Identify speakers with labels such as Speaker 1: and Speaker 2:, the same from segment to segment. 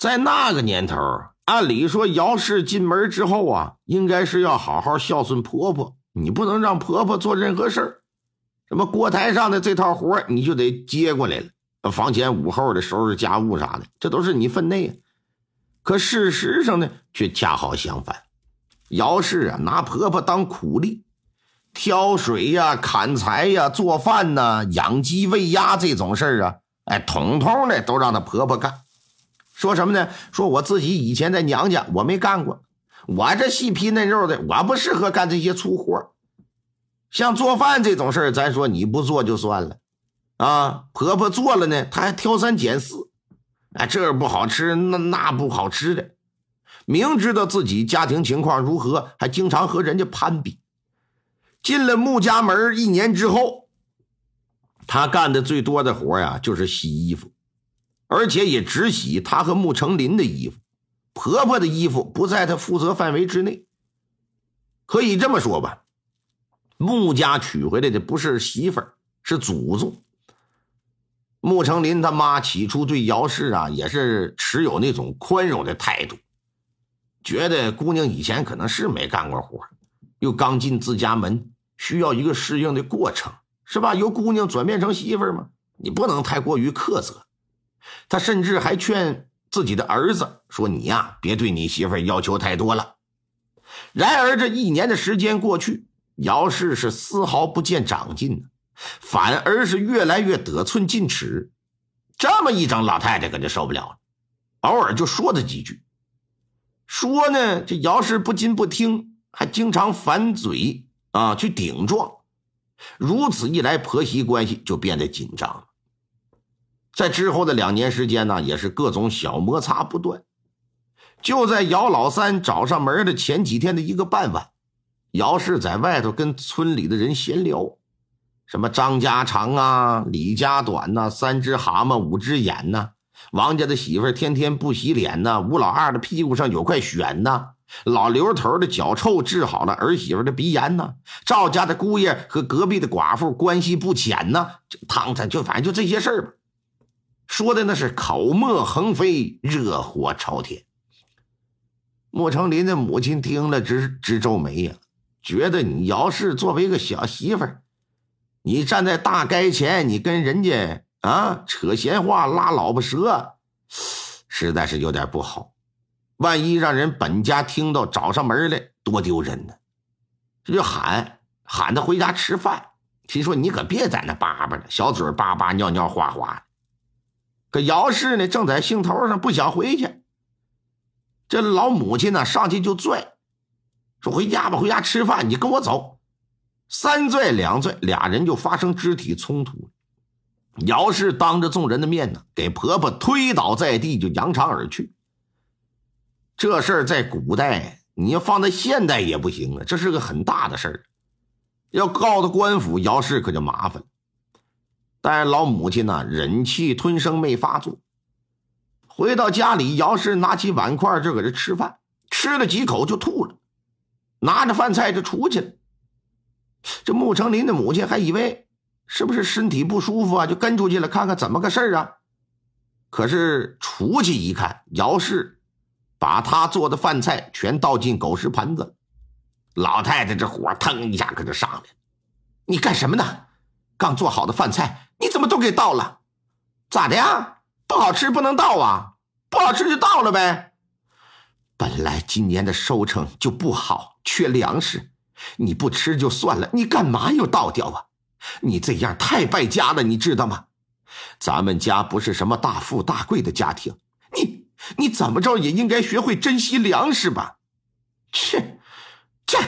Speaker 1: 在那个年头，按理说姚氏进门之后啊，应该是要好好孝顺婆婆，你不能让婆婆做任何事儿。什么锅台上的这套活你就得接过来了，房前屋后的收拾家务啥的，这都是你分内。可事实上呢，却恰好相反。姚氏啊，拿婆婆当苦力，挑水呀、砍柴呀、做饭呐、养鸡喂鸭这种事儿啊，哎，统统的都让她婆婆干。说什么呢？说我自己以前在娘家我没干过，我这细皮嫩肉的，我不适合干这些粗活。像做饭这种事儿，咱说你不做就算了，啊，婆婆做了呢，她还挑三拣四，哎，这不好吃，那那不好吃的，明知道自己家庭情况如何，还经常和人家攀比。进了穆家门一年之后，她干的最多的活呀，就是洗衣服，而且也只洗她和穆成林的衣服，婆婆的衣服不在她负责范围之内。可以这么说吧。穆家娶回来的不是媳妇儿，是祖宗。穆成林他妈起初对姚氏啊也是持有那种宽容的态度，觉得姑娘以前可能是没干过活，又刚进自家门，需要一个适应的过程，是吧？由姑娘转变成媳妇儿嘛，你不能太过于苛责。他甚至还劝自己的儿子说：“你呀，别对你媳妇儿要求太多了。”然而这一年的时间过去。姚氏是丝毫不见长进反而是越来越得寸进尺。这么一整，老太太可就受不了了，偶尔就说他几句。说呢，这姚氏不仅不听，还经常反嘴啊，去顶撞。如此一来，婆媳关系就变得紧张了。在之后的两年时间呢，也是各种小摩擦不断。就在姚老三找上门的前几天的一个傍晚。姚氏在外头跟村里的人闲聊，什么张家长啊，李家短呐，三只蛤蟆五只眼呐，王家的媳妇天天不洗脸呐，吴老二的屁股上有块癣呐，老刘头的脚臭治好了儿媳妇的鼻炎呐，赵家的姑爷和隔壁的寡妇关系不浅呐，就汤他就反正就这些事儿吧，说的那是口沫横飞，热火朝天。莫成林的母亲听了直直皱眉呀。觉得你姚氏作为一个小媳妇儿，你站在大街前，你跟人家啊扯闲话、拉老婆舌，实在是有点不好。万一让人本家听到找上门来，多丢人呢！这就喊喊他回家吃饭。听说你可别在那叭叭的，小嘴叭叭、尿尿哗哗的。可姚氏呢，正在兴头上，不想回去。这老母亲呢，上去就拽。说回家吧，回家吃饭。你跟我走，三拽两拽，俩人就发生肢体冲突。姚氏当着众人的面呢，给婆婆推倒在地，就扬长而去。这事儿在古代，你要放在现代也不行啊，这是个很大的事儿，要告到官府，姚氏可就麻烦了。但老母亲呢，忍气吞声没发作。回到家里，姚氏拿起碗筷就搁这吃饭，吃了几口就吐了。拿着饭菜就出去了。这穆成林的母亲还以为是不是身体不舒服啊，就跟出去了看看怎么个事儿啊。可是出去一看，姚氏把他做的饭菜全倒进狗食盆子。老太太这火腾一下可就上来了。你干什么呢？刚做好的饭菜你怎么都给倒了？咋的呀？不好吃不能倒啊？不好吃就倒了呗。本来今年的收成就不好，缺粮食，你不吃就算了，你干嘛又倒掉啊？你这样太败家了，你知道吗？咱们家不是什么大富大贵的家庭，你你怎么着也应该学会珍惜粮食吧？切，切，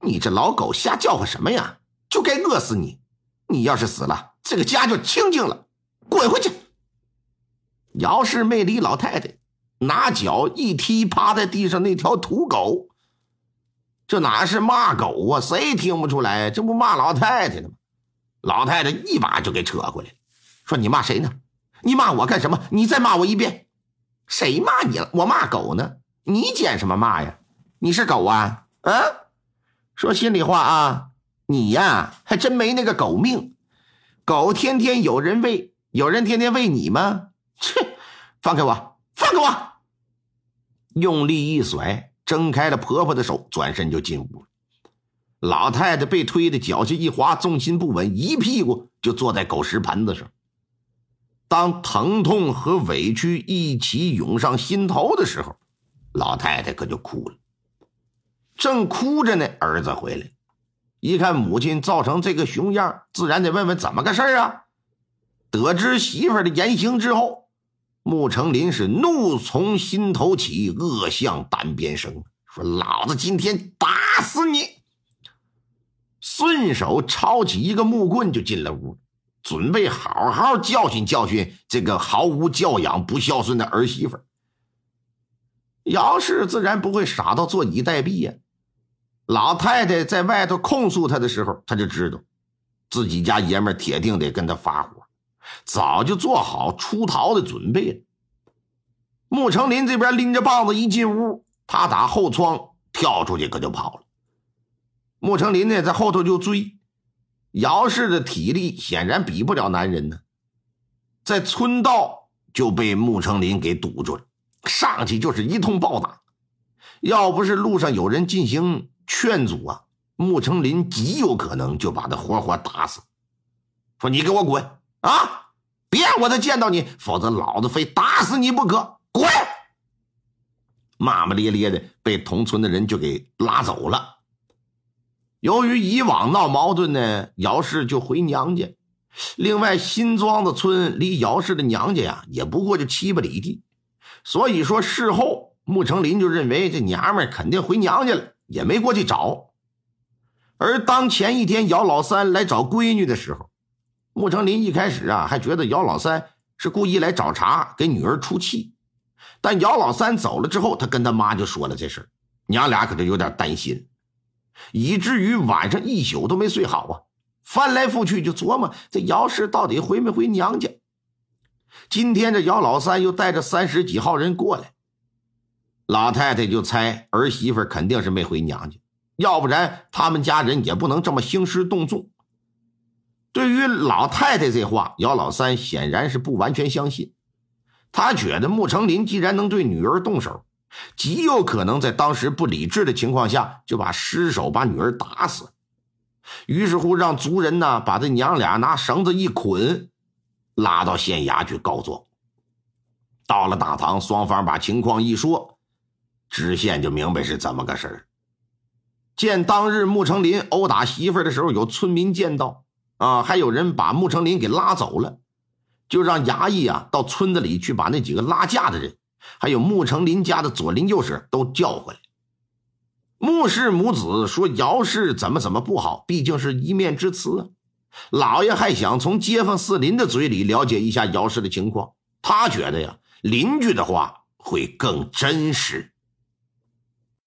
Speaker 1: 你这老狗瞎叫唤什么呀？就该饿死你！你要是死了，这个家就清静了。滚回去！姚氏没理老太太。拿脚一踢趴在地上那条土狗，这哪是骂狗啊？谁听不出来？这不骂老太太呢吗？老太太一把就给扯过来，说：“你骂谁呢？你骂我干什么？你再骂我一遍。谁骂你了？我骂狗呢？你捡什么骂呀？你是狗啊？啊？说心里话啊，你呀还真没那个狗命。狗天天有人喂，有人天天喂你吗？切，放开我！”放开我！用力一甩，挣开了婆婆的手，转身就进屋了。老太太被推的脚下一滑，重心不稳，一屁股就坐在狗食盆子上。当疼痛和委屈一起涌上心头的时候，老太太可就哭了。正哭着呢，儿子回来，一看母亲造成这个熊样，自然得问问怎么个事啊。得知媳妇的言行之后，穆成林是怒从心头起，恶向胆边生，说：“老子今天打死你！”顺手抄起一个木棍就进了屋。准备好好教训教训这个毫无教养、不孝顺的儿媳妇。姚氏自然不会傻到坐以待毙呀。老太太在外头控诉他的时候，他就知道自己家爷们铁定得跟他发火，早就做好出逃的准备了。穆成林这边拎着棒子一进屋，他打后窗跳出去，可就跑了。穆成林呢，在后头就追。姚氏的体力显然比不了男人呢，在村道就被穆成林给堵住了，上去就是一通暴打。要不是路上有人进行劝阻啊，穆成林极有可能就把他活活打死。说你给我滚啊！别让我再见到你，否则老子非打死你不可！滚！骂骂咧咧的，被同村的人就给拉走了。由于以往闹矛盾呢，姚氏就回娘家。另外，新庄子村离姚氏的娘家呀，也不过就七八里地。所以说，事后穆成林就认为这娘们肯定回娘家了，也没过去找。而当前一天姚老三来找闺女的时候，穆成林一开始啊还觉得姚老三是故意来找茬，给女儿出气。但姚老三走了之后，他跟他妈就说了这事娘俩可就有点担心。以至于晚上一宿都没睡好啊，翻来覆去就琢磨这姚氏到底回没回娘家。今天这姚老三又带着三十几号人过来，老太太就猜儿媳妇肯定是没回娘家，要不然他们家人也不能这么兴师动众。对于老太太这话，姚老三显然是不完全相信，他觉得穆成林既然能对女儿动手。极有可能在当时不理智的情况下，就把失手把女儿打死。于是乎，让族人呢把这娘俩拿绳子一捆，拉到县衙去告状。到了大堂，双方把情况一说，知县就明白是怎么个事儿。见当日穆成林殴打媳妇儿的时候，有村民见到，啊，还有人把穆成林给拉走了，就让衙役啊到村子里去把那几个拉架的人。还有穆成林家的左邻右舍都叫回来。穆氏母子说：“姚氏怎么怎么不好，毕竟是一面之词啊。”老爷还想从街坊四邻的嘴里了解一下姚氏的情况，他觉得呀，邻居的话会更真实。